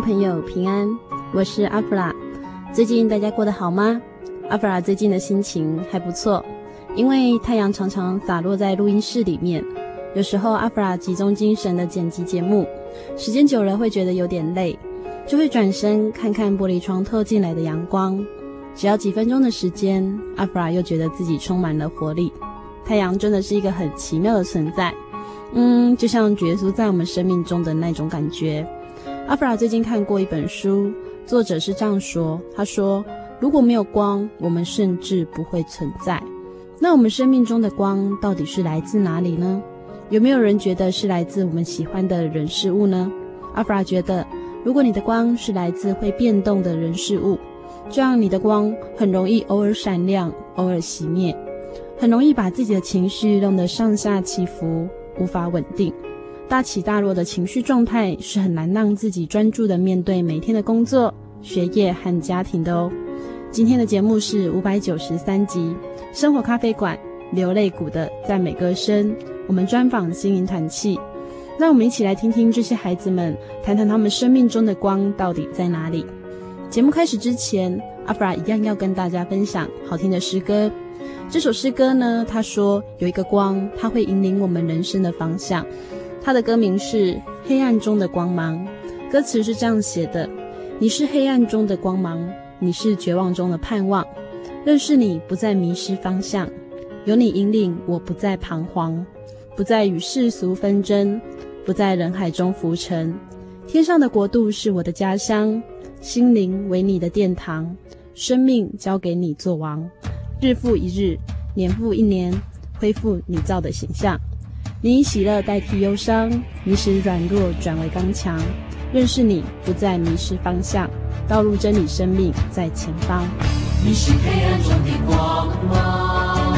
朋友平安，我是阿弗拉。最近大家过得好吗？阿弗拉最近的心情还不错，因为太阳常常洒落在录音室里面，有时候阿弗拉集中精神的剪辑节目，时间久了会觉得有点累，就会转身看看玻璃窗透进来的阳光。只要几分钟的时间，阿弗拉又觉得自己充满了活力。太阳真的是一个很奇妙的存在，嗯，就像耶稣在我们生命中的那种感觉。阿弗拉最近看过一本书，作者是这样说：“他说，如果没有光，我们甚至不会存在。那我们生命中的光到底是来自哪里呢？有没有人觉得是来自我们喜欢的人事物呢？”阿弗拉觉得，如果你的光是来自会变动的人事物，这样你的光很容易偶尔闪亮，偶尔熄灭，很容易把自己的情绪弄得上下起伏，无法稳定。大起大落的情绪状态是很难让自己专注的面对每天的工作、学业和家庭的哦。今天的节目是五百九十三集《生活咖啡馆》流泪谷的赞美歌声。我们专访心灵团契，让我们一起来听听这些孩子们谈谈他们生命中的光到底在哪里。节目开始之前，阿弗拉一样要跟大家分享好听的诗歌。这首诗歌呢，他说有一个光，它会引领我们人生的方向。他的歌名是《黑暗中的光芒》，歌词是这样写的：你是黑暗中的光芒，你是绝望中的盼望。认识你，不再迷失方向，有你引领，我不再彷徨，不再与世俗纷争，不在人海中浮沉。天上的国度是我的家乡，心灵为你的殿堂，生命交给你做王。日复一日，年复一年，恢复你造的形象。你以喜乐代替忧伤，你使软弱转为刚强。认识你，不再迷失方向，道路真理生命在前方。你是黑暗中的光芒，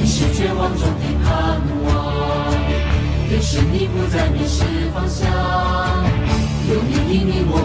你是绝望中的盼望。认识你，不再迷失方向，有你引领我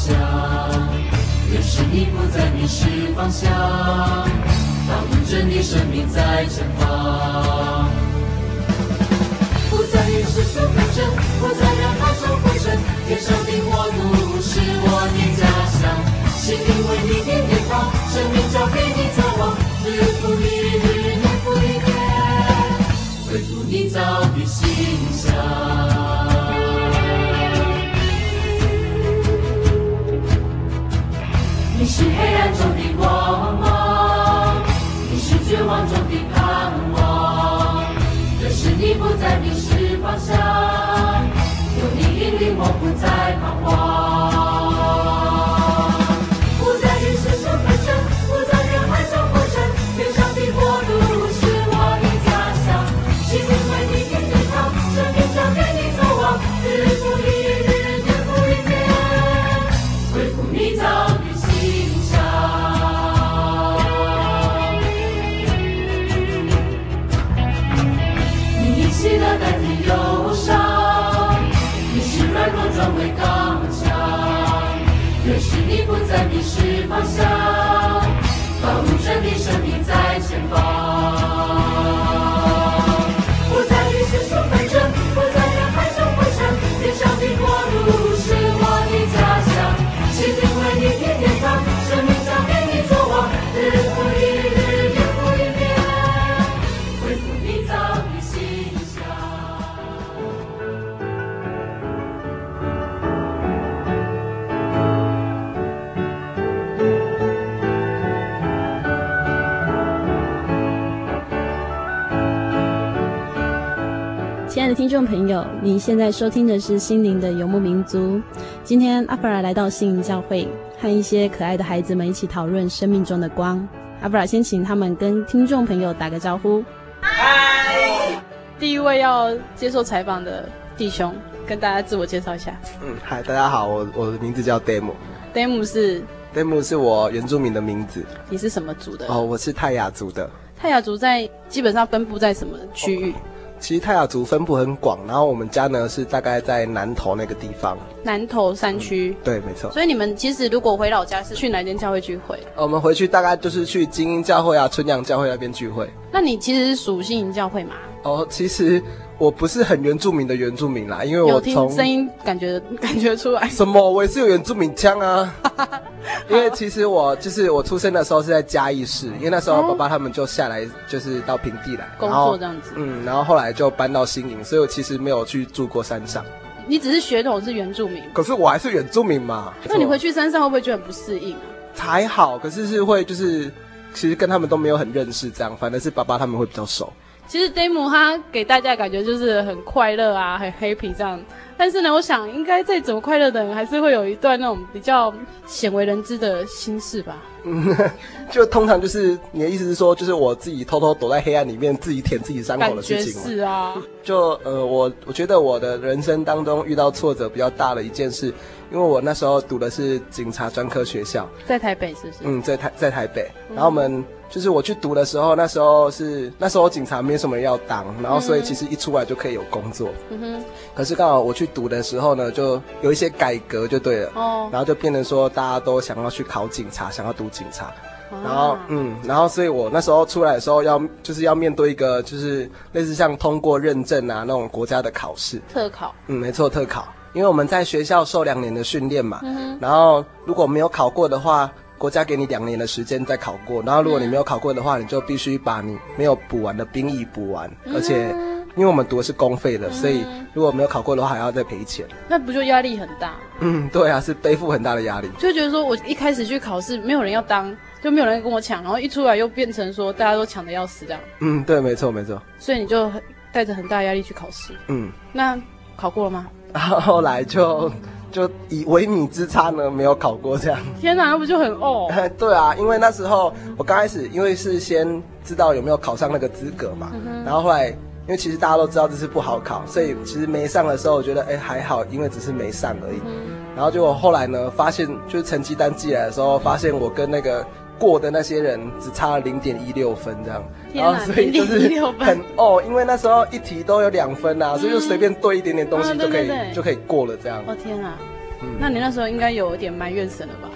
刚强，认识你不再迷失方向，道路真理生命在前方。不再与世俗纷争，不在人海中浮沉。天上的国度是我的家乡，心灵为你的殿堂，生命交给你作王。日复是众朋友，你现在收听的是心灵的游牧民族。今天阿布拉来到心灵教会，和一些可爱的孩子们一起讨论生命中的光。阿布拉先请他们跟听众朋友打个招呼。嗨，第一位要接受采访的弟兄，跟大家自我介绍一下。嗯，嗨，大家好，我我的名字叫 Demo。Demo 是 Demo 是我原住民的名字。你是什么族的？哦，我是泰雅族的。泰雅族在基本上分布在什么区域？哦其实泰雅族分布很广，然后我们家呢是大概在南投那个地方。南投山区、嗯，对，没错。所以你们其实如果回老家是去哪间教会聚会？我们回去大概就是去精英教会啊、春阳教会那边聚会。那你其实是属新营教会吗？哦，其实。我不是很原住民的原住民啦，因为我从声音感觉 感觉出来。什么？我也是有原住民腔啊。因为其实我就是我出生的时候是在嘉义市，因为那时候爸爸他们就下来就是到平地来工作这样子。嗯，然后后来就搬到新营，所以我其实没有去住过山上。你只是血统是原住民，可是我还是原住民嘛。那你回去山上会不会觉得很不适应啊？还好，可是是会就是其实跟他们都没有很认识这样，反正是爸爸他们会比较熟。其实 Demo 他给大家的感觉就是很快乐啊，很 happy 这样。但是呢，我想应该再怎么快乐的人，还是会有一段那种比较鲜为人知的心事吧。嗯，就通常就是你的意思是说，就是我自己偷偷躲在黑暗里面，自己舔自己伤口的事情。是啊。就呃，我我觉得我的人生当中遇到挫折比较大的一件事。因为我那时候读的是警察专科学校，在台北是不是？嗯，在台在台北。然后我们就是我去读的时候，那时候是那时候警察没什么人要当，然后所以其实一出来就可以有工作。嗯哼。可是刚好我去读的时候呢，就有一些改革就对了。哦。然后就变成说大家都想要去考警察，想要读警察。然后嗯，然后所以我那时候出来的时候要就是要面对一个就是类似像通过认证啊那种国家的考试。特考。嗯，没错，特考。因为我们在学校受两年的训练嘛，嗯、然后如果没有考过的话，国家给你两年的时间再考过。然后如果你没有考过的话，你就必须把你没有补完的兵役补完。嗯、而且，因为我们读的是公费的，嗯、所以如果没有考过的话，还要再赔钱。那不就压力很大？嗯，对啊，是背负很大的压力。就觉得说我一开始去考试，没有人要当，就没有人跟我抢，然后一出来又变成说大家都抢的要死这样。嗯，对，没错，没错。所以你就带着很大压力去考试。嗯，那考过了吗？然后后来就就以微米之差呢，没有考过这样。天哪，那不就很哦？对啊，因为那时候我刚开始，因为是先知道有没有考上那个资格嘛。嗯、然后后来，因为其实大家都知道这是不好考，所以其实没上的时候，我觉得哎还好，因为只是没上而已。嗯、然后结果后来呢，发现就是成绩单寄来的时候，发现我跟那个。过的那些人只差了零点一六分这样，然后所以就是很哦，因为那时候一题都有两分啊，嗯、所以就随便对一点点东西就可以、就可以过了这样。哦天啊，嗯，那你那时候应该有点埋怨神了吧？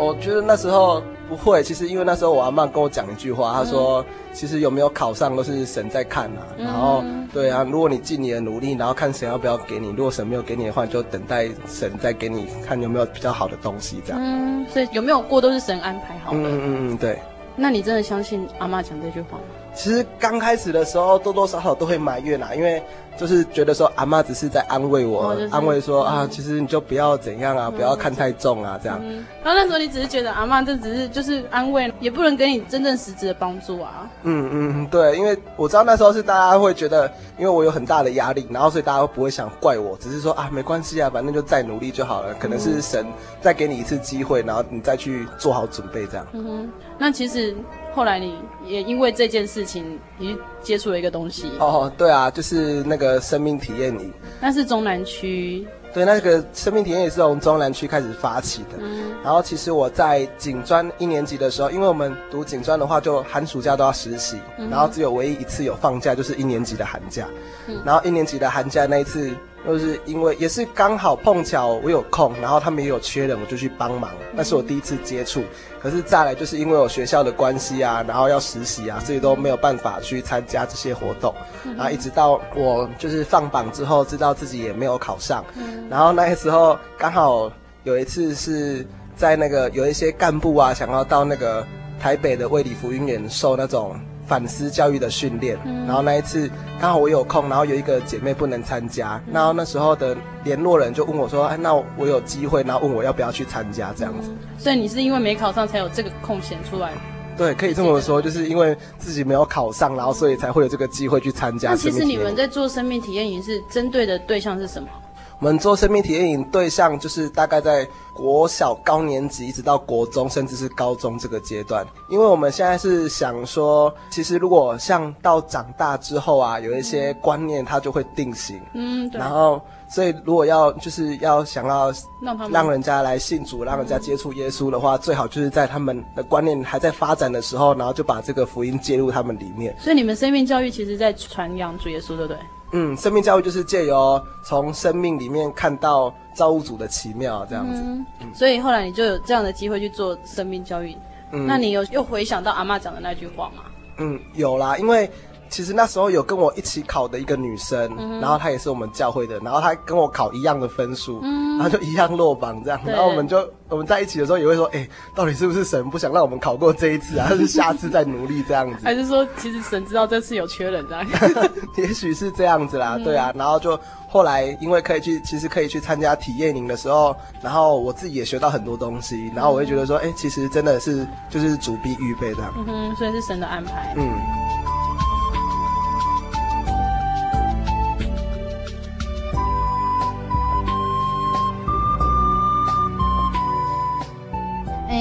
我觉得那时候不会，其实因为那时候我阿嬷跟我讲一句话，她说，其实有没有考上都是神在看啊。然后，对啊，如果你尽你的努力，然后看神要不要给你，如果神没有给你的话，你就等待神再给你看有没有比较好的东西这样。嗯，所以有没有过都是神安排好的。嗯嗯嗯，对。那你真的相信阿嬷讲这句话吗？其实刚开始的时候多多少少都会埋怨啊，因为。就是觉得说阿妈只是在安慰我，哦就是、安慰说、嗯、啊，其实你就不要怎样啊，嗯、不要看太重啊，这样。嗯、然后那时候你只是觉得阿妈这只是就是安慰，也不能给你真正实质的帮助啊。嗯嗯，对，因为我知道那时候是大家会觉得，因为我有很大的压力，然后所以大家不会想怪我，只是说啊，没关系啊，反正就再努力就好了。可能是神再给你一次机会，然后你再去做好准备这样。嗯哼，那其实后来你也因为这件事情，你接触了一个东西。哦，对啊，就是那个。生命体验营，那是中南区。对，那个生命体验也是从中南区开始发起的。嗯，然后其实我在警专一年级的时候，因为我们读警专的话，就寒暑假都要实习，嗯、然后只有唯一一次有放假，就是一年级的寒假。嗯，然后一年级的寒假那一次，就是因为也是刚好碰巧我有空，然后他们也有缺人，我就去帮忙。那是我第一次接触。可是再来就是因为我学校的关系啊，然后要实习啊，所以都没有办法去参加这些活动。然后一直到我就是放榜之后，知道自己也没有考上。然后那个时候刚好有一次是在那个有一些干部啊，想要到那个台北的卫理福音院受那种。反思教育的训练，然后那一次刚好我有空，然后有一个姐妹不能参加，然后那时候的联络人就问我说：“哎，那我有机会，然后问我要不要去参加这样子。”所以你是因为没考上才有这个空闲出来？对，可以这么说，就是因为自己没有考上，然后所以才会有这个机会去参加。那其实你们在做生命体验营是针对的对象是什么？我们做生命体验营对象就是大概在国小高年级一直到国中，甚至是高中这个阶段。因为我们现在是想说，其实如果像到长大之后啊，有一些观念它就会定型。嗯，对。然后，所以如果要就是要想要让人家来信主，让人家接触耶稣的话，最好就是在他们的观念还在发展的时候，然后就把这个福音介入他们里面。所以你们生命教育其实在传扬主耶稣，对不对？嗯，生命教育就是借由从生命里面看到造物主的奇妙这样子。嗯，嗯，所以后来你就有这样的机会去做生命教育。嗯，那你有又回想到阿嬷讲的那句话吗？嗯，有啦，因为。其实那时候有跟我一起考的一个女生，嗯、然后她也是我们教会的，然后她跟我考一样的分数，嗯、然后就一样落榜这样。然后我们就我们在一起的时候也会说，哎，到底是不是神不想让我们考过这一次啊？还是下次再努力这样子？还是说其实神知道这次有缺人这样？也许是这样子啦，对啊。然后就后来因为可以去，其实可以去参加体验营的时候，然后我自己也学到很多东西，然后我会觉得说，哎，其实真的是就是主必预备这样。嗯哼，所以是神的安排。嗯。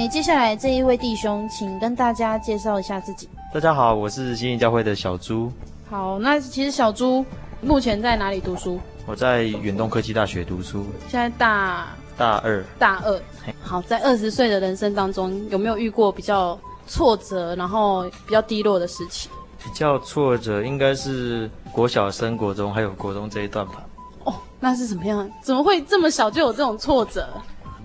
接下来这一位弟兄，请跟大家介绍一下自己。大家好，我是新义教会的小朱。好，那其实小朱目前在哪里读书？我在远东科技大学读书。现在大大二。大二。好，在二十岁的人生当中，有没有遇过比较挫折，然后比较低落的事情？比较挫折应该是国小升国中，还有国中这一段吧。哦，那是怎么样？怎么会这么小就有这种挫折？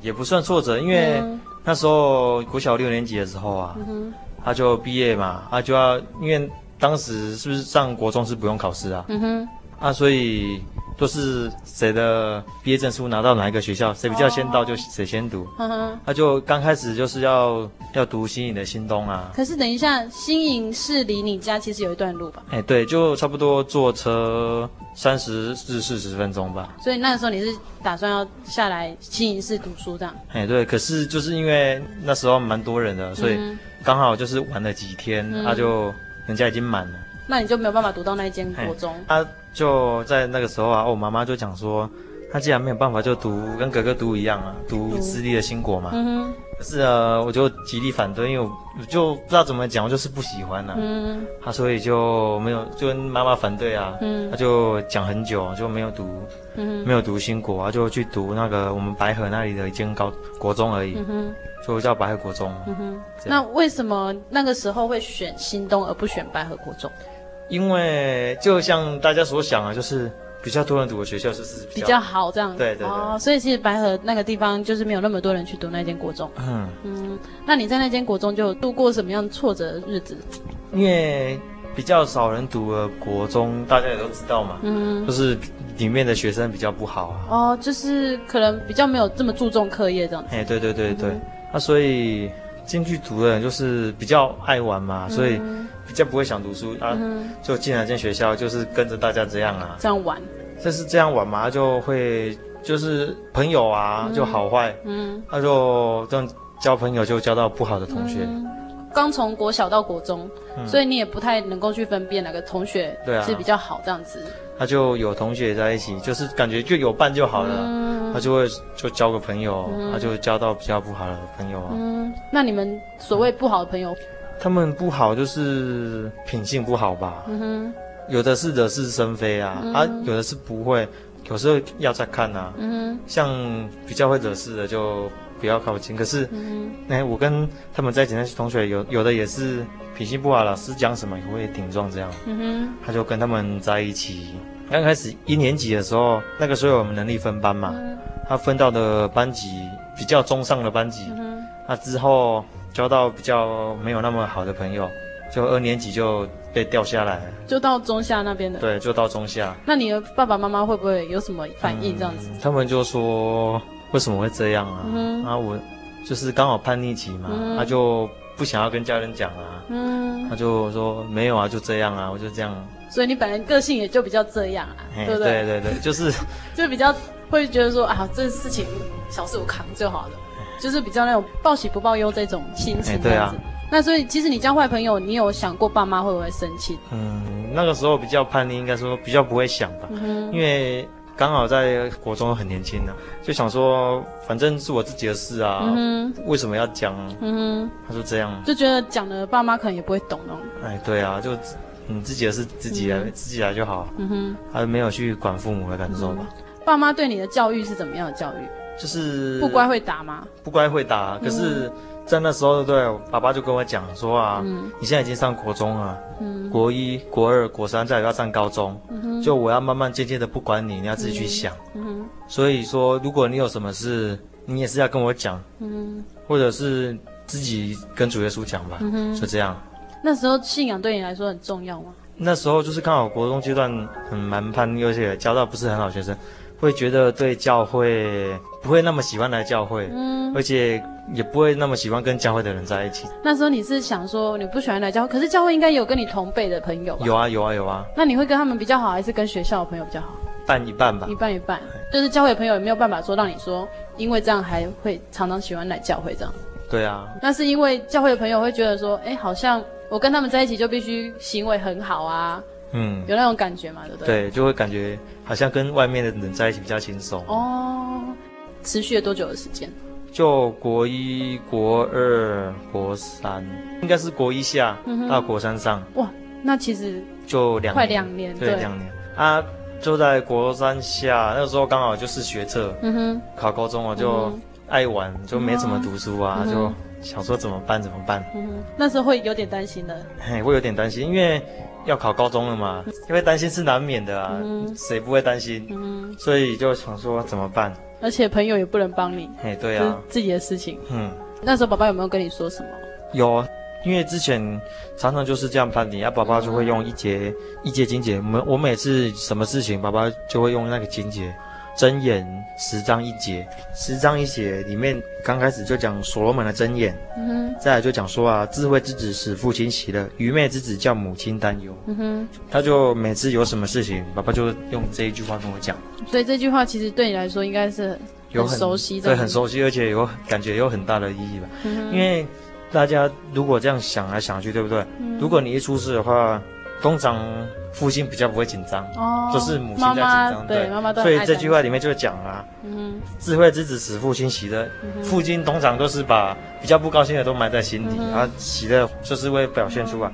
也不算挫折，因为、嗯。那时候国小六年级的时候啊，嗯、他就毕业嘛，他就要因为当时是不是上国中是不用考试啊？嗯哼，啊，所以都是谁的毕业证书拿到哪一个学校，谁比较先到就谁先读。嗯哼，他就刚开始就是要要读新营的新东啊。可是等一下，新营是离你家其实有一段路吧？哎，对，就差不多坐车。三十至四十分钟吧，所以那个时候你是打算要下来新营市读书这样？哎，对，可是就是因为那时候蛮多人的，所以刚好就是玩了几天，他、嗯啊、就人家已经满了，那你就没有办法读到那一间国中。他、啊、就在那个时候啊，我妈妈就讲说，她既然没有办法，就读跟哥哥读一样啊，读私立的新国嘛。嗯。可是啊，我就极力反对，因为我就不知道怎么讲，我就是不喜欢呐、啊。嗯，她所以就没有就跟妈妈反对啊。嗯，她就讲很久，就没有读，嗯，没有读新国啊，就去读那个我们白河那里的一间高国中而已。嗯哼，就叫白河国中。嗯哼，那为什么那个时候会选新东而不选白河国中？因为就像大家所想啊，就是。比较多人读的学校就是比较，比较好，这样子。对对对。哦，所以其实白河那个地方就是没有那么多人去读那间国中。嗯嗯。那你在那间国中就度过什么样挫折的日子？因为比较少人读了国中，大家也都知道嘛。嗯。就是里面的学生比较不好啊。哦，就是可能比较没有这么注重课业这样子。哎，对对对对。那、嗯啊、所以进去读的人就是比较爱玩嘛，所以。比较不会想读书啊，就进来这间学校，就是跟着大家这样啊，这样玩，就是这样玩嘛，就会就是朋友啊，就好坏，嗯，他就这样交朋友就交到不好的同学。刚从国小到国中，所以你也不太能够去分辨哪个同学是比较好这样子。他就有同学在一起，就是感觉就有伴就好了，他就会就交个朋友，他就交到比较不好的朋友啊。嗯，那你们所谓不好的朋友？他们不好，就是品性不好吧？嗯哼，有的是惹是生非啊，嗯、啊，有的是不会，有时候要再看呐、啊。嗯哼，像比较会惹事的就不要靠近。可是，嗯哼，哎，我跟他们在一起那些同学，有有的也是品性不好，老师讲什么也会顶撞这样。嗯哼，他就跟他们在一起，刚开始一年级的时候，那个时候我们能力分班嘛，嗯他分到的班级比较中上的班级，嗯那之后交到比较没有那么好的朋友，就二年级就被调下来了，就到中下那边的。对，就到中下。那你的爸爸妈妈会不会有什么反应？这样子？嗯他们就说为什么会这样啊？嗯哼啊，我就是刚好叛逆期嘛，他、嗯就不想要跟家人讲啊，嗯他，就说没有啊，就这样啊，我就这样。所以你本来个性也就比较这样啊，对不对？对对对，就是 就比较会觉得说啊，这事情小事我扛就好了，就是比较那种报喜不报忧这种心情哎对啊。那所以其实你交坏朋友，你有想过爸妈会不会生气？嗯，那个时候比较叛逆，应该说比较不会想吧，嗯因为刚好在国中很年轻呢、就想说反正是我自己的事啊，嗯，为什么要讲？嗯他说这样，，就觉得讲了爸妈可能也不会懂那种。哎，对啊，就你自己的事自己来，嗯自己来就好，嗯哼，他没有去管父母的感受吧，爸妈对你的教育是怎么样的教育？就是不乖会打吗？不乖会打，可是，在那时候，对，爸爸就跟我讲说啊，嗯你现在已经上国中了，嗯国一、国二、国三，再有要上高中，嗯就我要慢慢渐渐的不管你，你要自己去想。嗯所以说，如果你有什么事，你也是要跟我讲，嗯或者是自己跟主耶稣讲吧，嗯，就这样。那时候信仰对你来说很重要吗？那时候就是刚好国中阶段很蛮叛逆，而且交到不是很好学生，会觉得对教会不会那么喜欢来教会，嗯，而且也不会那么喜欢跟教会的人在一起。那时候你是想说你不喜欢来教会，可是教会应该有跟你同辈的朋友吧？有啊有啊有啊，那你会跟他们比较好，还是跟学校的朋友比较好？半一半吧一。半一半，就是教会的朋友也没有办法说让你说，因为这样还会常常喜欢来教会这样。对啊，那是因为教会的朋友会觉得说，哎，好像我跟他们在一起就必须行为很好啊，嗯，有那种感觉嘛，对不对？对，就会感觉好像跟外面的人在一起比较轻松。哦，持续了多久的时间？就国一、国二、国三，应该是国一下嗯到国三上，哇，那其实就两快两年，对，两年。啊，就在国三下，那个时候刚好就是学测，嗯哼，考高中啊就嗯爱玩，就没怎么读书啊，嗯就想说怎么办怎么办，嗯哼，那时候会有点担心的，嘿，会有点担心，因为要考高中了嘛，因为担心是难免的啊，嗯谁不会担心？嗯，所以就想说怎么办？而且朋友也不能帮你，哎，对啊，自己的事情。嗯，那时候爸爸有没有跟你说什么？有，因为之前常常就是这样判定，啊，爸爸就会用一节、一节金节，我们我每次什么事情，爸爸就会用那个金节，箴言十章一节，十章一节里面刚开始就讲所罗门的箴言，嗯哼，再来就讲说啊，智慧之子使父亲喜乐，愚昧之子叫母亲担忧。嗯哼，他就每次有什么事情，爸爸就用这一句话跟我讲，所以这句话其实对你来说应该是有很熟悉的，对，很熟悉，而且有感觉有很大的意义吧。嗯，因为大家如果这样想来想去，对不对？嗯。如果你一出事的话，通常父亲比较不会紧张，哦，就是母亲在紧张，妈妈对妈妈都所以这句话里面就讲啊，嗯智慧之子使父亲喜乐，哼父亲通常都是把比较不高兴的都埋在心底，嗯然后喜乐就是会表现出来，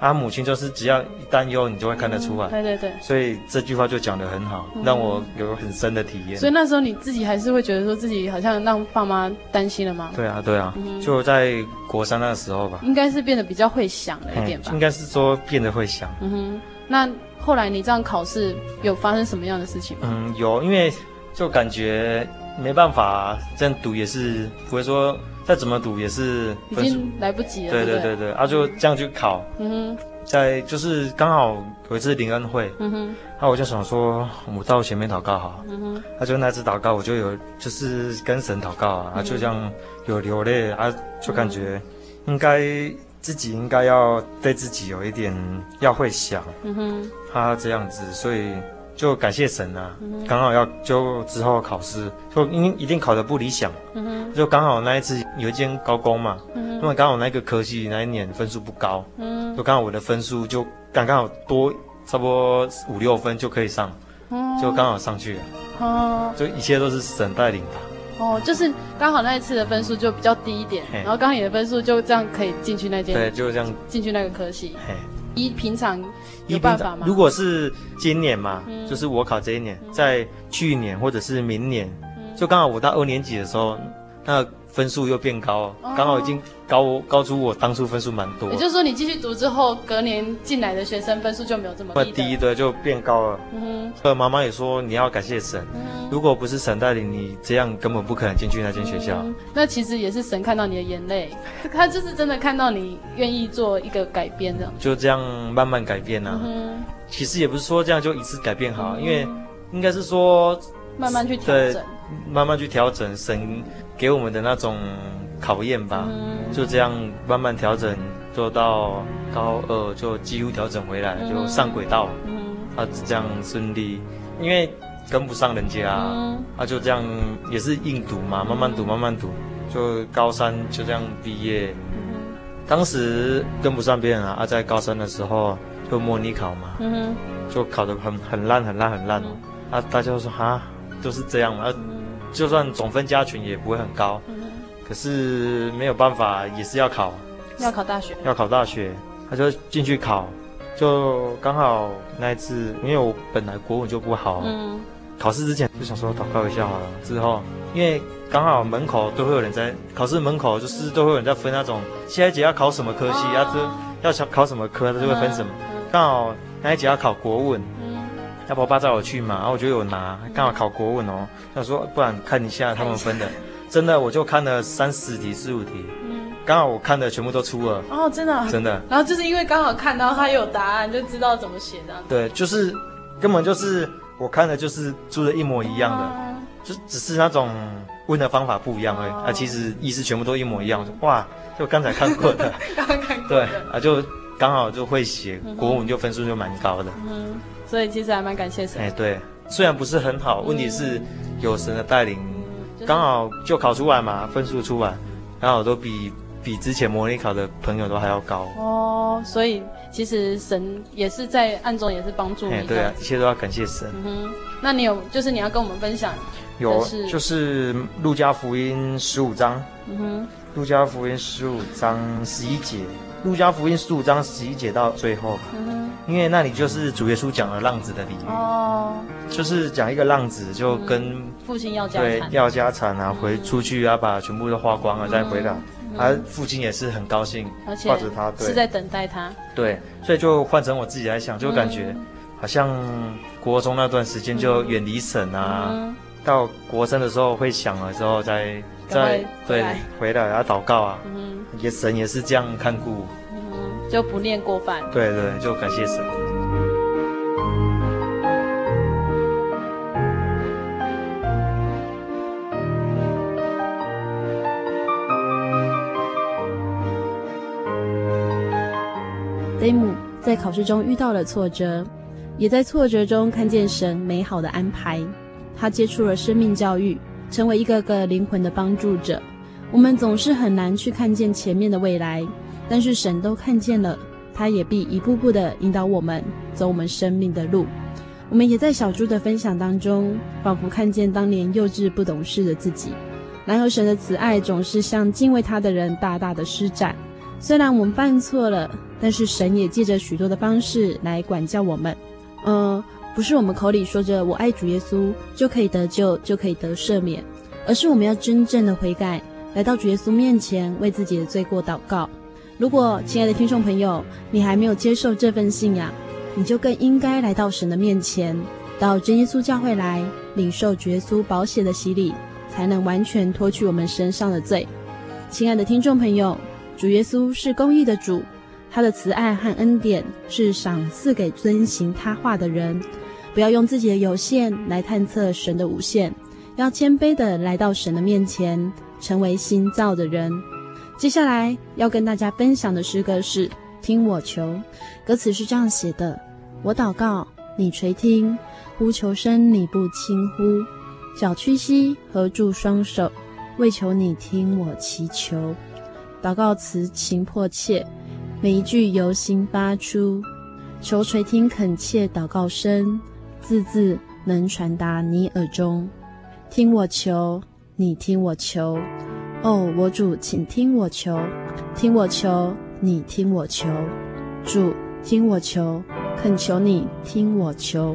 啊，母亲就是只要一担忧，你就会看得出来。对对对。所以这句话就讲得很好，让我有很深的体验。所以那时候你自己还是会觉得说自己好像让爸妈担心了吗？对啊，对啊，嗯就在国三那个时候吧，应该是变得比较会想了一点吧嗯应。该是说变得会想。嗯哼，那后来你这样考试有发生什么样的事情吗？嗯，有，因为就感觉没办法这样读，也是不会说再怎么读也是已。经来不及了。对对不对？对对，啊，就这样去考，嗯哼，在就是刚好有一次灵恩会，嗯哼，那我就想说，我到前面祷告好，嗯哼，他就那次祷告，我就有就是跟神祷告啊，啊就这样有流泪啊，就感觉应该自己应该要对自己有一点要会想。嗯哼，他这样子，所以就感谢神啊，嗯刚好要就之后考试，就一一定考得不理想，嗯哼，就刚好那一次有一间高工嘛，嗯那么刚好那个科系那一年分数不高，嗯。就刚好我的分数就刚刚好多差不多五六分就可以上，哼，就刚好上去了，哦。就一切都是神带领的。哦，就是刚好那一次的分数就比较低一点，然后刚好你的分数就这样可以进去那间对，就这样，进去那个科系。嘿。一平常一有办法吗？如果是今年嘛，嗯就是我考这一年，在去年或者是明年，嗯就刚好我到二年级的时候，那分数又变高，刚、哦、好已经高高出我当初分数蛮多。也就是说，你继续读之后，隔年进来的学生分数就没有这么低。那低的就变高了。嗯哼。呃，妈妈也说你要感谢神，嗯、如果不是神带领你，这样根本不可能进去那间学校、嗯。那其实也是神看到你的眼泪，他就是真的看到你愿意做一个改变这样。就这样慢慢改变啊。嗯。其实也不是说这样就一次改变好，嗯、因为应该是说慢慢去调整，慢慢去调整神。给我们的那种考验吧，嗯、就这样慢慢调整，做到高二就几乎调整回来，嗯、就上轨道，嗯，啊，这样顺利，因为跟不上人家，嗯、啊，就这样也是硬读嘛，慢慢读，慢慢读，就高三就这样毕业。嗯、当时跟不上别人啊，啊，在高三的时候就模拟考嘛，嗯，就考得很很烂，很烂，很烂，嗯、啊，大家都说啊，都是这样嘛。啊就算总分加权也不会很高，嗯、可是没有办法，也是要考，要考大学，要考大学，他就进去考，就刚好那一次，因为我本来国文就不好，嗯，考试之前就想说祷告一下好了，之后因为刚好门口都会有人在考试门口，就是都会有人在分那种下一节要考什么科系，啊，这要考什么科，他就会分什么，刚、嗯、好那一节要考国文。要不我爸载我去嘛，然后我就有拿，刚好考国文哦。他说，不然看一下他们分的，真的我就看了三十题、四五题，嗯，刚好我看的全部都出了。哦，真的，真的。然后就是因为刚好看到他有答案，就知道怎么写的。对，就是根本就是我看的就是出的一模一样的，就只是那种问的方法不一样而已。啊，其实意思全部都一模一样。哇，就刚才看过的，刚刚看过的。对啊，就刚好就会写国文，就分数就蛮高的。嗯。所以其实还蛮感谢神。哎，对，虽然不是很好，问题是有神的带领，刚好就考出来嘛，分数出来，刚好都比比之前模拟考的朋友都还要高。哦，所以其实神也是在暗中也是帮助你。对啊，一切都要感谢神。嗯哼，那你有就是你要跟我们分享？有，就是路加福音十五章。嗯哼，路加福音十五章十一节。路加福音十五章十一节到最后，因为那里就是主耶稣讲了浪子的比喻，哦，就是讲一个浪子就跟父亲要家对要家产啊，回出去啊，把全部都花光了再回来，他父亲也是很高兴，抱着他，对，是在等待他，对，所以就换成我自己来想，就感觉好像国中那段时间就远离神啊，嗯、到国三的时候会想了之后再再对回来然后祷告啊。嗯。也神也是这样看顾，嗯，就不念过饭。对对，就感谢神。雷姆在考试中遇到了挫折，也在挫折中看见神美好的安排。他接触了生命教育，成为一个个灵魂的帮助者。我们总是很难去看见前面的未来，但是神都看见了，他也必一步步地引导我们走我们生命的路。我们也在小猪的分享当中，仿佛看见当年幼稚不懂事的自己。然而神的慈爱总是向敬畏他的人大大的施展。虽然我们犯错了，但是神也借着许多的方式来管教我们。嗯、呃，不是我们口里说着我爱主耶稣就可以得救，就可以得赦免，而是我们要真正的悔改。来到主耶稣面前，为自己的罪过祷告。如果亲爱的听众朋友，你还没有接受这份信仰，你就更应该来到神的面前，到真耶稣教会来领受耶稣宝血的洗礼，才能完全脱去我们身上的罪。亲爱的听众朋友，主耶稣是公义的主，他的慈爱和恩典是赏赐给遵行他话的人。不要用自己的有限来探测神的无限，要谦卑的来到神的面前。成为新造的人。接下来要跟大家分享的诗歌是《听我求》，歌词是这样写的：我祷告，你垂听；呼求声，你不轻呼。脚屈膝，合住双手，为求你听我祈求。祷告词情迫切，每一句由心发出，求垂听恳切祷告声，字字能传达你耳中。听我求。你听我求，哦，我主，请听我求，听我求，你听我求，主，听我求，恳求你听我求。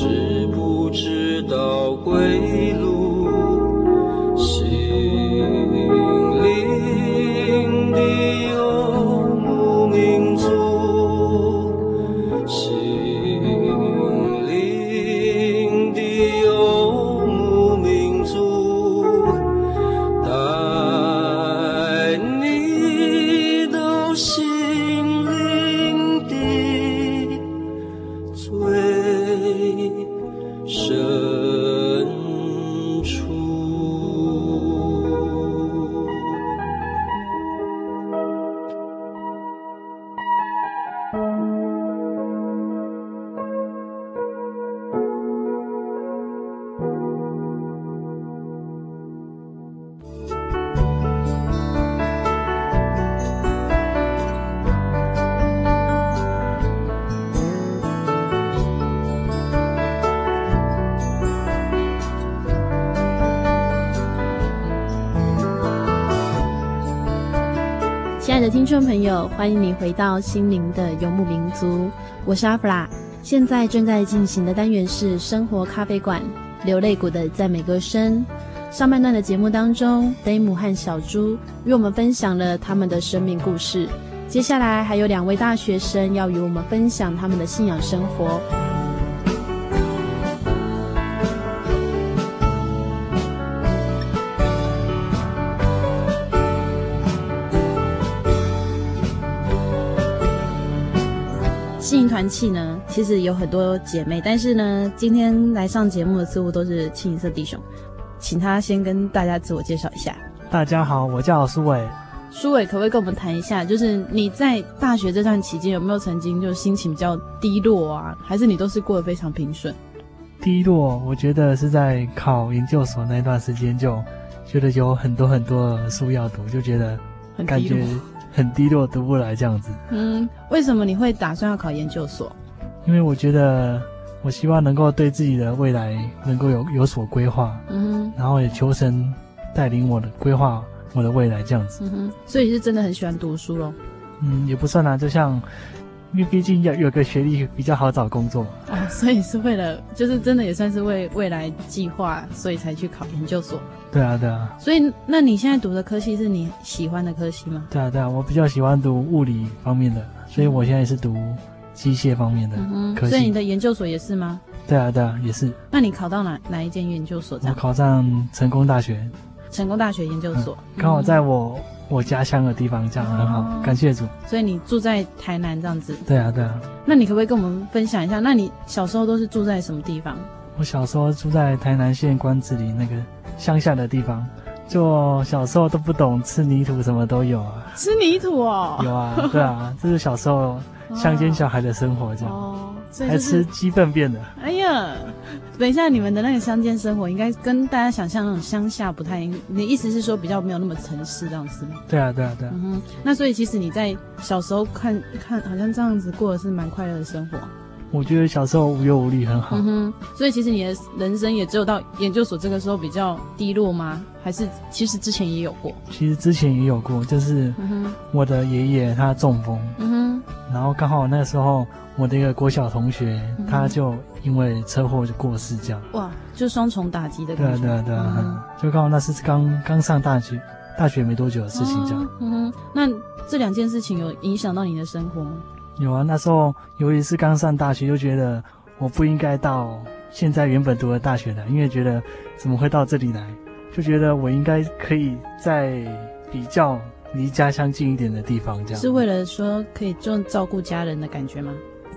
知不知道归欢迎你回到心灵的游牧民族，我是阿弗拉。现在正在进行的单元是生活咖啡馆，流泪谷的赞美歌声。上半段的节目当中，贝姆和小猪与我们分享了他们的生命故事。接下来还有两位大学生要与我们分享他们的信仰生活。团契呢，其实有很多姐妹，但是呢，今天来上节目的似乎都是清一色弟兄，请他先跟大家自我介绍一下。大家好，我叫苏伟。苏伟，可不可以跟我们谈一下，就是你在大学这段期间有没有曾经就心情比较低落啊？还是你都是过得非常平顺？低落，我觉得是在考研究所那段时间，就觉得有很多很多的书要读，就觉得感觉。很低落，读不来这样子。嗯，为什么你会打算要考研究所？因为我觉得，我希望能够对自己的未来能够有有所规划。嗯哼，然后也求神带领我的规划我的未来这样子。嗯哼，所以是真的很喜欢读书咯。嗯，也不算啊，就像。因为毕竟要有个学历比较好找工作哦，所以是为了，就是真的也算是为未来计划，所以才去考研究所。对啊，对啊。所以，那你现在读的科系是你喜欢的科系吗？对啊，对啊，我比较喜欢读物理方面的，所以我现在是读机械方面的科系。所以你的研究所也是吗？对啊，对啊，也是。那你考到哪哪一间研究所？我考上成功大学。成功大学研究所，刚好在我。我家乡的地方这样很好，哦，感谢主。所以你住在台南这样子？对啊，对啊。那你可不可以跟我们分享一下？那你小时候都是住在什么地方？我小时候住在台南县关子里那个乡下的地方，就小时候都不懂吃泥土，什么都有啊。吃泥土哦？有啊，对啊，这是小时候乡间小孩的生活这样。哦。还吃鸡粪便的。哎呀，等一下，你们的那个乡间生活应该跟大家想象那种乡下不太一样。你的意思是说比较没有那么城市这样子吗？对啊，对啊，对啊。嗯哼，那所以其实你在小时候看看，好像这样子过的是蛮快乐的生活。我觉得小时候无忧无虑很好。嗯哼，所以其实你的人生也只有到研究所这个时候比较低落吗？还是其实之前也有过？其实之前也有过，就是我的爷爷他中风，嗯哼，然后刚好那时候我的一个国小同学，嗯、他就因为车祸就过世，这样。哇，就双重打击的感觉。对啊对啊对啊，嗯、就刚好那是刚刚上大学。大学没多久的事情这样。哦、嗯哼，那这两件事情有影响到你的生活吗？有啊，那时候尤其是刚上大学，就觉得我不应该到现在原本读的大学来，因为觉得怎么会到这里来，就觉得我应该可以在比较离家乡近一点的地方这样。是为了说可以就照顾家人的感觉吗？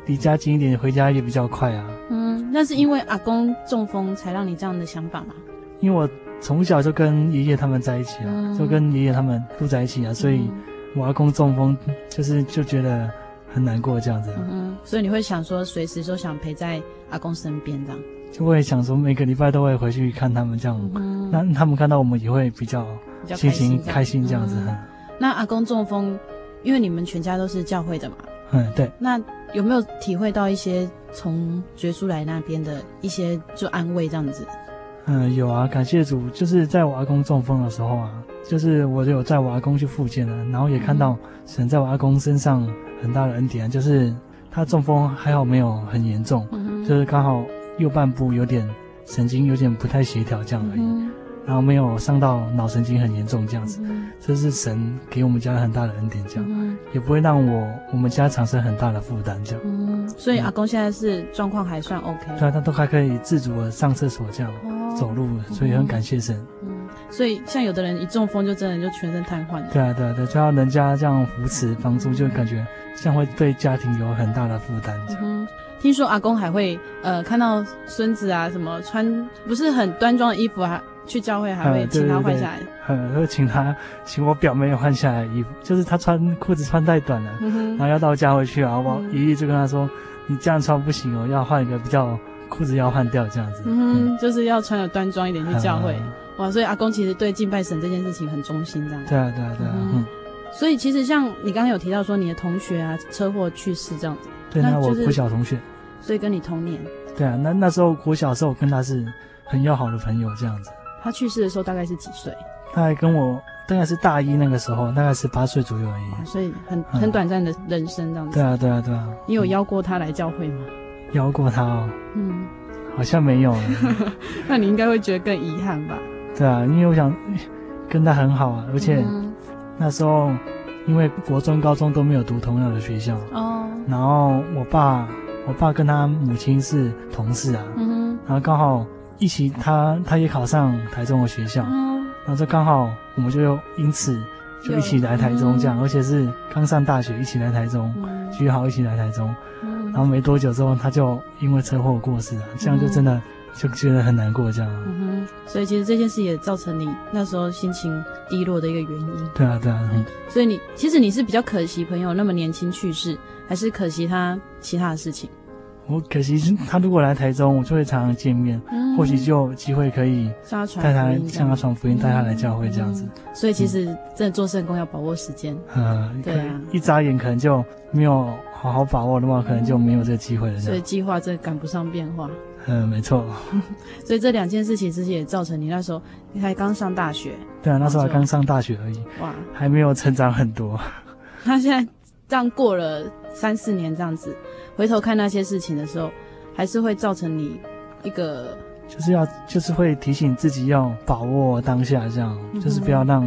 离家近一点，回家也比较快啊。嗯，那是因为阿公中风才让你这样的想法吗？因为我从小就跟爷爷他们在一起啊，嗯、就跟爷爷他们住在一起啊，所以我阿公中风，就是就觉得很难过这样子。嗯，所以你会想说，随时都想陪在阿公身边这样。就会想说，每个礼拜都会回去看他们这样。嗯，那他们看到我们也会比较心情开心这样子。嗯、那阿公中风，因为你们全家都是教会的嘛。嗯，对。那有没有体会到一些从觉书来那边的一些就安慰这样子？嗯，有啊，感谢主，就是在我阿公中风的时候啊，就是我就有在我阿公去复健了，然后也看到神在我阿公身上很大的恩典，就是他中风还好没有很严重，嗯、就是刚好右半部有点神经有点不太协调这样而已。嗯然后没有伤到脑神经很严重这样子，嗯、这是神给我们家很大的恩典，这样、嗯、也不会让我我们家产生很大的负担这样。嗯，所以阿公现在是状况还算 OK。对，他都还可以自主的上厕所这样、哦、走路，所以很感谢神。嗯，所以像有的人一中风就真的就全身瘫痪了。对啊，对啊，对，就要人家这样扶持帮助，就感觉像会对家庭有很大的负担。嗯，听说阿公还会呃看到孙子啊什么穿不是很端庄的衣服啊。去教会还会请他换下来，嗯，会请他请我表妹换下来衣服，就是他穿裤子穿太短了，嗯、然后要到家回去啊，我爷爷就跟他说，你这样穿不行哦，要换一个比较裤子要换掉这样子，嗯，嗯就是要穿的端庄一点去教会，嗯、哇，所以阿公其实对敬拜神这件事情很忠心这样子，对啊对啊对啊，嗯，所以其实像你刚刚有提到说你的同学啊车祸去世这样子，对，那我国小同学，所以跟你同年，对啊，那那时候国小时候我跟他是很要好的朋友这样子。他去世的时候大概是几岁？大概跟我大概是大一那个时候，大概是八岁左右而已。哦、所以很很短暂的人生这样子。对啊，对啊，对啊。你有邀过他来教会吗？邀过他哦。嗯，好像没有。那你应该会觉得更遗憾吧？对啊，因为我想跟他很好啊，而且那时候因为国中、高中都没有读同样的学校哦。然后我爸，我爸跟他母亲是同事啊。嗯。然后刚好。一起他，他他也考上台中的学校，嗯、然后就刚好我们就因此就一起来台中这样，嗯、而且是刚上大学一起来台中，学、嗯、好一起来台中，嗯、然后没多久之后他就因为车祸过世了，这样就真的就觉得很难过这样。嗯哼，所以其实这件事也造成你那时候心情低落的一个原因。对啊，对啊。嗯、所以你其实你是比较可惜朋友那么年轻去世，还是可惜他其他的事情？我可惜他如果来台中，我就会常常见面，嗯、或许就有机会可以带他向他传福音，带他来教会这样子。嗯、所以其实真的做圣工要把握时间。嗯，对啊，一眨眼可能就没有好好把握的话，可能就没有这个机会了。所以计划真的赶不上变化。嗯，没错。所以这两件事情其实也造成你那时候你还刚上大学。对啊，那时候还刚上大学而已。哇，还没有成长很多。那现在这样过了三四年这样子。回头看那些事情的时候，还是会造成你一个，就是要就是会提醒自己要把握当下，这样、嗯、就是不要让，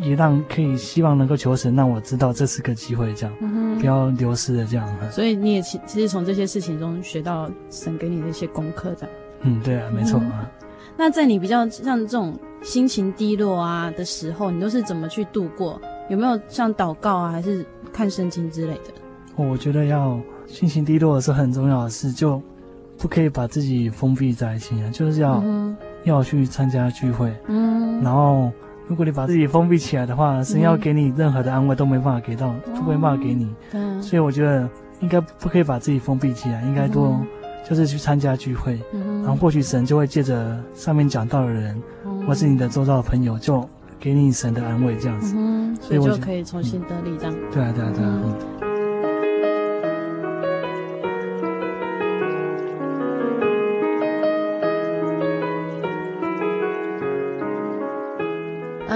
也让可以希望能够求神让我知道这是个机会，这样，不要流失了这样。所以你也其其实从这些事情中学到神给你的一些功课，这样。嗯，对啊，没错啊、嗯。那在你比较像这种心情低落啊的时候，你都是怎么去度过？有没有像祷告啊，还是看圣经之类的？我觉得要。心情低落是很重要的事，就不可以把自己封闭在一起啊，就是要、嗯、要去参加聚会。嗯，然后如果你把自己封闭起来的话，神要给你任何的安慰都没办法给到，嗯、都没办法给你。嗯，所以我觉得应该不可以把自己封闭起来，应该多就是去参加聚会。然后或许神就会借着上面讲到的人，或是你的周遭的朋友，就给你神的安慰这样子。嗯，所以我就可以重新得力这样。嗯、对啊，对啊，对啊。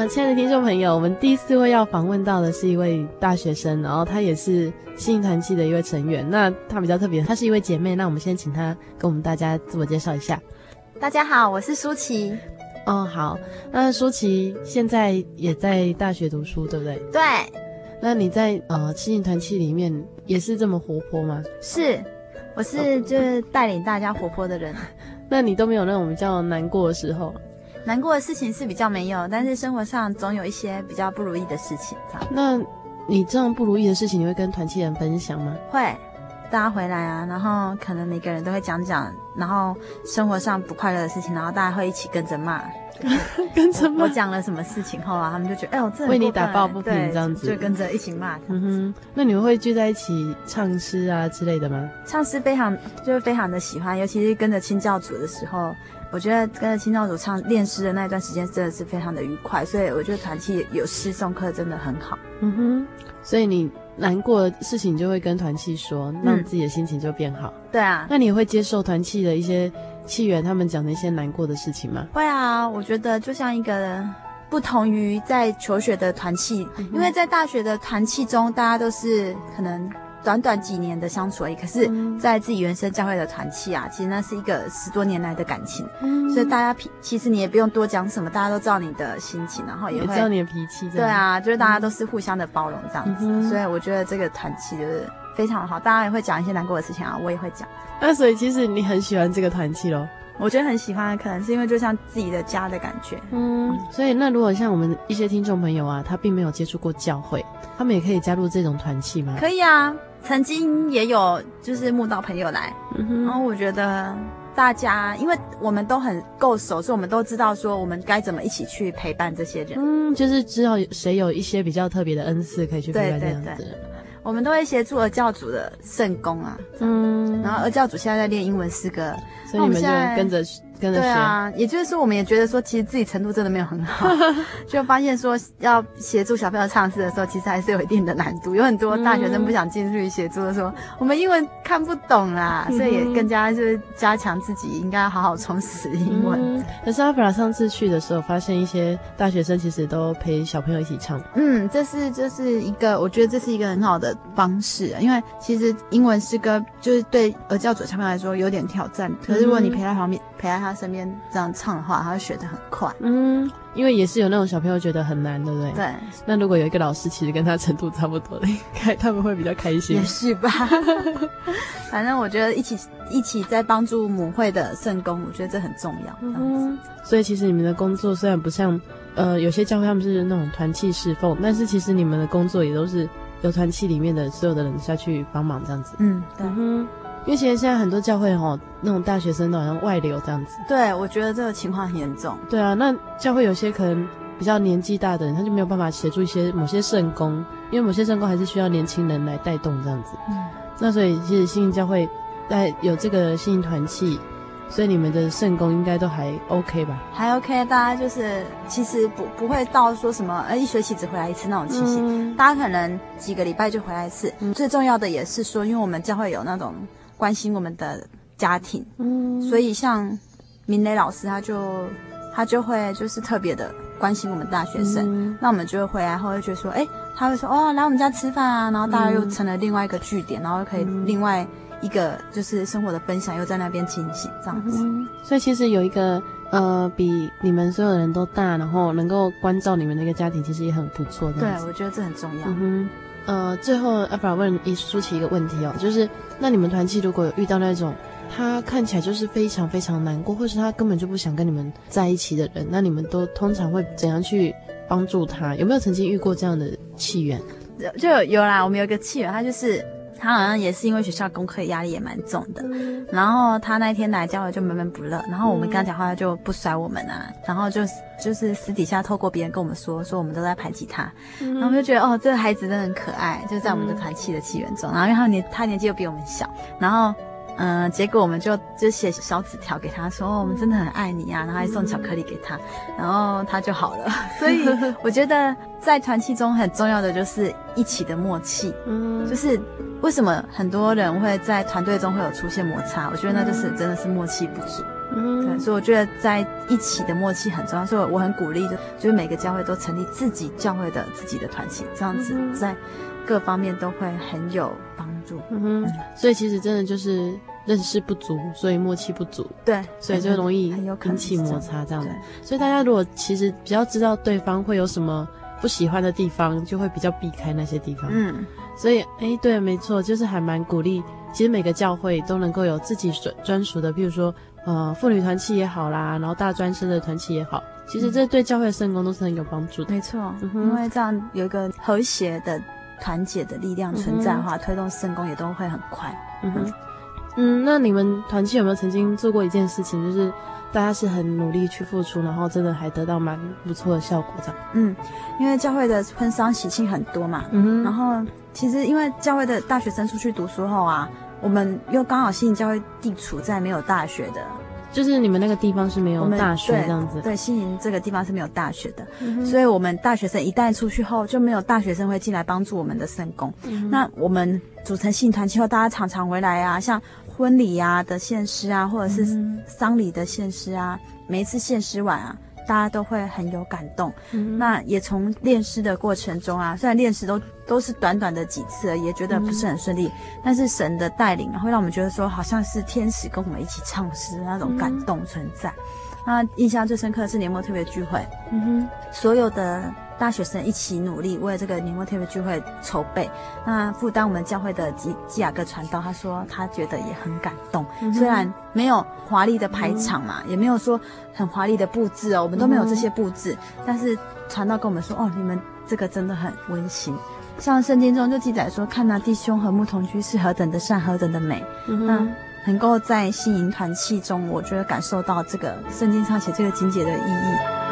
嗯亲爱的听众朋友，我们第四位要访问到的是一位大学生，然后他也是信团契的一位成员。那他比较特别，他是一位姐妹。那我们先请他跟我们大家自我介绍一下。大家好，我是舒淇。哦，好。那舒淇现在也在大学读书，对不对？对。那你在呃信团契里面也是这么活泼吗？是，我是就是带领大家活泼的人。那你都没有那种比较难过的时候？难过的事情是比较没有，但是生活上总有一些比较不如意的事情。那你这样不如意的事情，你会跟团契人分享吗？会。大家回来啊，然后可能每个人都会讲讲，然后生活上不快乐的事情，然后大家会一起跟着骂，跟着骂。我讲了什么事情后啊，他们就觉得，哎呦，这为你打抱不平这样子，就跟着一起骂。嗯哼，那你们会聚在一起唱诗啊之类的吗？唱诗非常就是非常的喜欢，尤其是跟着清教主的时候，我觉得跟着清教主唱练诗的那段时间真的是非常的愉快，所以我觉得团契有诗诵课真的很好。嗯哼，所以你。难过的事情就会跟团契说，让自己的心情就变好。嗯、对啊，那你会接受团契的一些契员他们讲的一些难过的事情吗？会啊，我觉得就像一个不同于在求学的团契，嗯、因为在大学的团契中，大家都是可能。短短几年的相处而已，可是，在自己原生教会的团契啊，其实那是一个十多年来的感情，嗯、所以大家其实你也不用多讲什么，大家都知道你的心情，然后也会也知道你的脾气。对啊，就是大家都是互相的包容这样子，嗯、所以我觉得这个团契就是非常好，大家也会讲一些难过的事情啊，我也会讲。那所以其实你很喜欢这个团契咯？我觉得很喜欢，可能是因为就像自己的家的感觉。嗯，所以那如果像我们一些听众朋友啊，他并没有接触过教会，他们也可以加入这种团契吗？可以啊。曾经也有就是慕道朋友来，嗯、然后我觉得大家，因为我们都很够熟，所以我们都知道说我们该怎么一起去陪伴这些人。嗯，就是知道谁有一些比较特别的恩赐可以去陪伴这样子。对对对，我们都会协助儿教主的圣功啊，嗯，然后儿教主现在在练英文诗歌，所以你们就跟着。对啊，也就是说，我们也觉得说，其实自己程度真的没有很好，就发现说要协助小朋友唱诗的时候，其实还是有一定的难度。有很多大学生不想进去协助的时候，说我们英文看不懂啦，所以也更加就是加强自己应该好好充实英文。嗯、可是阿弗拉上次去的时候，发现一些大学生其实都陪小朋友一起唱。嗯，这是这是一个，我觉得这是一个很好的方式，因为其实英文诗歌就是对呃教主小朋友来说有点挑战，可是如果你陪在旁边，陪在他身边这样唱的话，他会学得很快。嗯，因为也是有那种小朋友觉得很难，对不对？对。那如果有一个老师，其实跟他程度差不多的，应该他们会比较开心。也是吧。反正我觉得一起一起在帮助母会的圣工，我觉得这很重要。嗯。所以其实你们的工作虽然不像呃有些教会他们是那种团契侍奉，但是其实你们的工作也都是由团契里面的所有的人下去帮忙这样子。嗯，对。嗯因为其实现在很多教会吼，那种大学生都好像外流这样子。对，我觉得这个情况很严重。对啊，那教会有些可能比较年纪大的人，他就没有办法协助一些某些圣工，因为某些圣工还是需要年轻人来带动这样子。嗯。那所以其实新营教会在有这个新营团契，所以你们的圣工应该都还 OK 吧？还 OK，大家就是其实不不会到说什么呃一学期只回来一次那种情形，嗯、大家可能几个礼拜就回来一次。嗯、最重要的也是说，因为我们教会有那种。关心我们的家庭，嗯，所以像明磊老师，他就他就会就是特别的关心我们大学生，嗯、那我们就会回来后会觉得说，哎，他会说哦，来我们家吃饭啊，然后大家又成了另外一个据点，嗯、然后可以另外一个就是生活的分享又在那边进行这样子，嗯，所以其实有一个呃比你们所有人都大，然后能够关照你们的一个家庭，其实也很不错。对，我觉得这很重要。嗯呃，最后阿法问一舒淇一个问题哦，就是那你们团契如果遇到那种他看起来就是非常非常难过，或是他根本就不想跟你们在一起的人，那你们都通常会怎样去帮助他？有没有曾经遇过这样的契缘？就有啦，我们有个契缘，他就是。他好像也是因为学校功课压力也蛮重的，嗯、然后他那一天来教会就闷闷不乐，然后我们跟他讲话他就不甩我们啊，嗯、然后就就是私底下透过别人跟我们说，说我们都在排挤他，嗯、然后我们就觉得哦，这个孩子真的很可爱，就在我们的团契的气源中，然后因为他年他年纪又比我们小，然后。嗯，结果我们就就写小纸条给他说，哦、我们真的很爱你啊，然后还送巧克力给他，然后他就好了。所以 我觉得在团契中很重要的就是一起的默契，嗯，就是为什么很多人会在团队中会有出现摩擦？我觉得那就是真的是默契不足，嗯，对，所以我觉得在一起的默契很重要，所以我很鼓励就就是每个教会都成立自己教会的自己的团契，这样子在。各方面都会很有帮助。嗯哼，所以其实真的就是认识不足，所以默契不足。对，所以就容易引起摩擦这样子。所以大家如果其实比较知道对方会有什么不喜欢的地方，就会比较避开那些地方。嗯，所以哎，对，没错，就是还蛮鼓励。其实每个教会都能够有自己专专属的，譬如说呃妇女团契也好啦，然后大专生的团契也好，其实这对教会的圣工都是很有帮助的。没错，嗯、因为这样有一个和谐的团结的力量存在的话，嗯、推动圣工也都会很快。嗯哼，嗯，那你们团契有没有曾经做过一件事情，就是大家是很努力去付出，然后真的还得到蛮不错的效果这样？嗯，因为教会的婚丧喜庆很多嘛，嗯哼，然后其实因为教会的大学生出去读书后啊。我们又刚好新营教会地处在没有大学的，就是你们那个地方是没有大学这样子。对，新营这个地方是没有大学的，嗯、所以我们大学生一旦出去后，就没有大学生会进来帮助我们的圣工。嗯、那我们组成信团之后，大家常常回来啊，像婚礼啊的献诗啊，或者是丧礼的献诗啊，嗯、每一次献诗完啊。大家都会很有感动，嗯、那也从练诗的过程中啊，虽然练诗都都是短短的几次，也觉得不是很顺利，嗯、但是神的带领会让我们觉得说，好像是天使跟我们一起唱诗那种感动存在。嗯、那印象最深刻的是年末特别聚会，嗯哼，所有的。大学生一起努力为这个年末特别聚会筹备。那负担我们教会的基基雅各传道，他说他觉得也很感动。嗯、虽然没有华丽的排场嘛，嗯、也没有说很华丽的布置哦，我们都没有这些布置。嗯、但是传道跟我们说，哦，你们这个真的很温馨。像圣经中就记载说，看那弟兄和睦同居是何等的善，何等的美。嗯、那能够在心营团契中，我觉得感受到这个圣经上写这个经节的意义。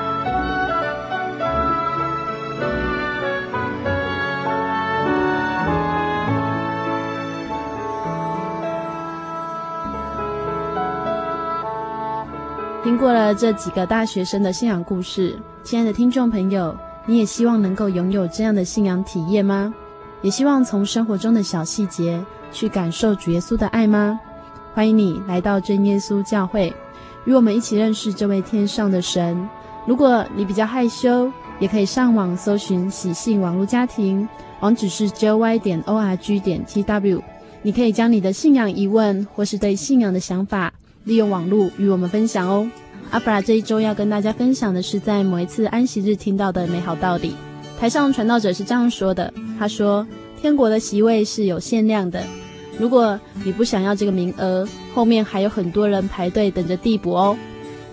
听过了这几个大学生的信仰故事，亲爱的听众朋友，你也希望能够拥有这样的信仰体验吗？也希望从生活中的小细节去感受主耶稣的爱吗？欢迎你来到真耶稣教会，与我们一起认识这位天上的神。如果你比较害羞，也可以上网搜寻喜信网络家庭，网址是 joy 点 org 点 tw。你可以将你的信仰疑问或是对信仰的想法，利用网络与我们分享哦。阿布拉这一周要跟大家分享的是在某一次安息日听到的美好道理。台上传道者是这样说的：“他说，天国的席位是有限量的，如果你不想要这个名额，后面还有很多人排队等着递补哦。”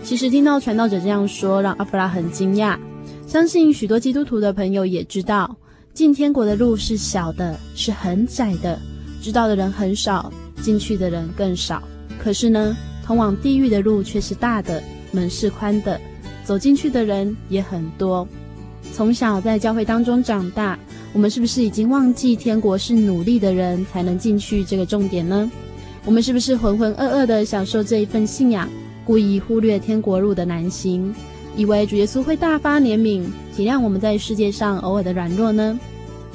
其实听到传道者这样说，让阿布拉很惊讶。相信许多基督徒的朋友也知道，进天国的路是小的，是很窄的，知道的人很少，进去的人更少。可是呢，通往地狱的路却是大的，门是宽的，走进去的人也很多。从小在教会当中长大，我们是不是已经忘记天国是努力的人才能进去这个重点呢？我们是不是浑浑噩噩地享受这一份信仰，故意忽略天国路的难行，以为主耶稣会大发怜悯，体谅我们在世界上偶尔的软弱呢？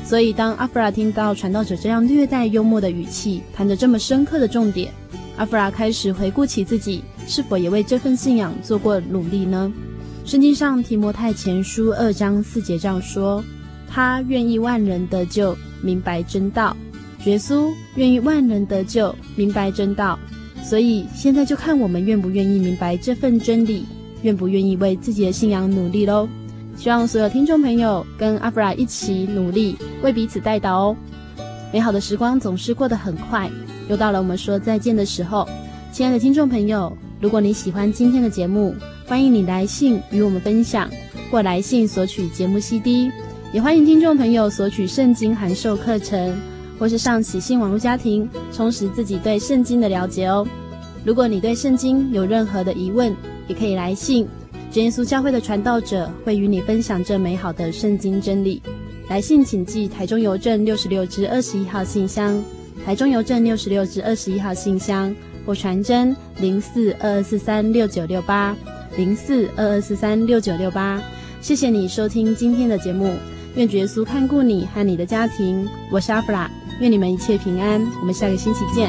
所以，当阿弗拉听到传道者这样略带幽默的语气，谈着这么深刻的重点。阿弗拉开始回顾起自己是否也为这份信仰做过努力呢？圣经上提摩太前书二章四节这样说：“他愿意万人得救，明白真道。耶稣愿意万人得救，明白真道。所以现在就看我们愿不愿意明白这份真理，愿不愿意为自己的信仰努力喽。希望所有听众朋友跟阿弗拉一起努力，为彼此代祷哦。美好的时光总是过得很快。”又到了我们说再见的时候，亲爱的听众朋友，如果你喜欢今天的节目，欢迎你来信与我们分享，或来信索取节目 CD，也欢迎听众朋友索取圣经函授课程，或是上喜信网络家庭，充实自己对圣经的了解哦。如果你对圣经有任何的疑问，也可以来信，真耶稣教会的传道者会与你分享这美好的圣经真理。来信请寄台中邮政六十六支二十一号信箱。台中邮政六十六至二十一号信箱，或传真零四二二四三六九六八零四二二四三六九六八。谢谢你收听今天的节目，愿主耶稣看顾你和你的家庭。我是阿弗拉，愿你们一切平安。我们下个星期见。